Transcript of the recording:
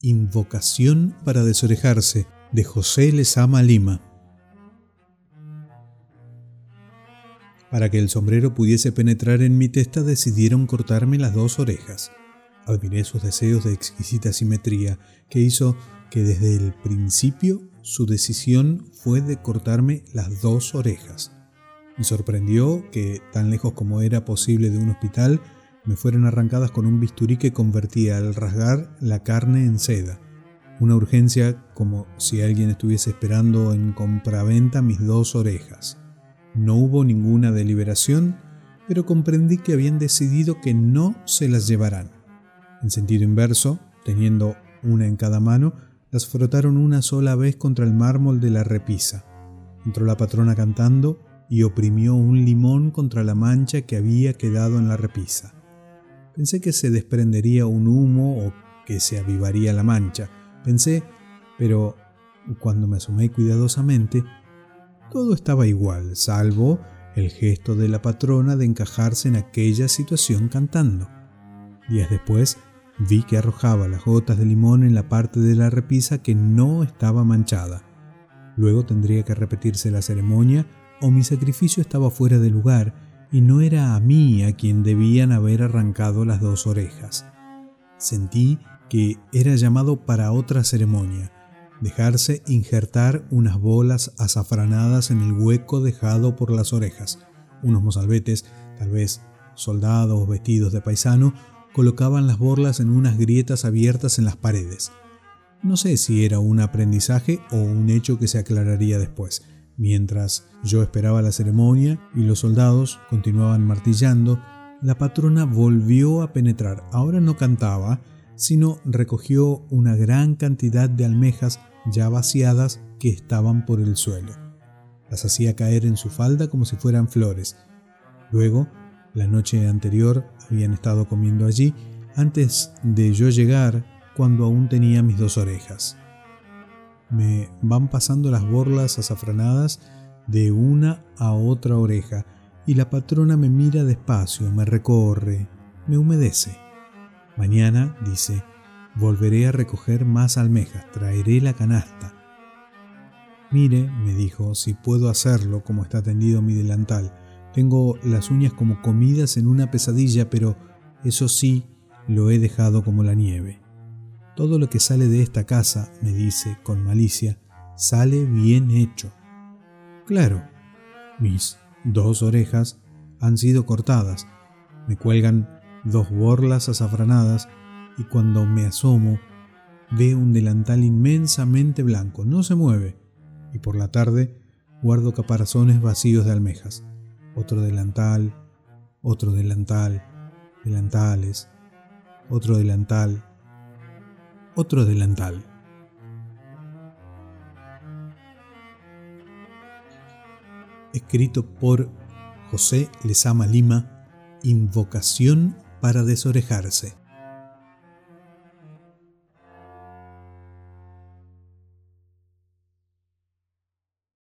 Invocación para desorejarse de José Lezama Lima. Para que el sombrero pudiese penetrar en mi testa decidieron cortarme las dos orejas. Admiré sus deseos de exquisita simetría, que hizo que desde el principio su decisión fue de cortarme las dos orejas. Me sorprendió que, tan lejos como era posible de un hospital, me fueron arrancadas con un bisturí que convertía al rasgar la carne en seda. Una urgencia como si alguien estuviese esperando en compraventa mis dos orejas. No hubo ninguna deliberación, pero comprendí que habían decidido que no se las llevarán. En sentido inverso, teniendo una en cada mano, las frotaron una sola vez contra el mármol de la repisa. Entró la patrona cantando y oprimió un limón contra la mancha que había quedado en la repisa. Pensé que se desprendería un humo o que se avivaría la mancha. Pensé, pero cuando me asomé cuidadosamente, todo estaba igual, salvo el gesto de la patrona de encajarse en aquella situación cantando. Días después vi que arrojaba las gotas de limón en la parte de la repisa que no estaba manchada. Luego tendría que repetirse la ceremonia o mi sacrificio estaba fuera de lugar y no era a mí a quien debían haber arrancado las dos orejas. Sentí que era llamado para otra ceremonia, dejarse injertar unas bolas azafranadas en el hueco dejado por las orejas. Unos mozalbetes, tal vez soldados vestidos de paisano, colocaban las borlas en unas grietas abiertas en las paredes. No sé si era un aprendizaje o un hecho que se aclararía después. Mientras yo esperaba la ceremonia y los soldados continuaban martillando, la patrona volvió a penetrar. Ahora no cantaba, sino recogió una gran cantidad de almejas ya vaciadas que estaban por el suelo. Las hacía caer en su falda como si fueran flores. Luego, la noche anterior habían estado comiendo allí antes de yo llegar cuando aún tenía mis dos orejas. Me van pasando las borlas azafranadas de una a otra oreja y la patrona me mira despacio, me recorre, me humedece. Mañana, dice, volveré a recoger más almejas, traeré la canasta. Mire, me dijo, si puedo hacerlo como está tendido mi delantal. Tengo las uñas como comidas en una pesadilla, pero eso sí, lo he dejado como la nieve. Todo lo que sale de esta casa, me dice con malicia, sale bien hecho. Claro, mis dos orejas han sido cortadas, me cuelgan dos borlas azafranadas y cuando me asomo veo un delantal inmensamente blanco, no se mueve, y por la tarde guardo caparazones vacíos de almejas. Otro delantal, otro delantal, delantales, otro delantal, otro delantal. Escrito por José Lezama Lima, Invocación para desorejarse.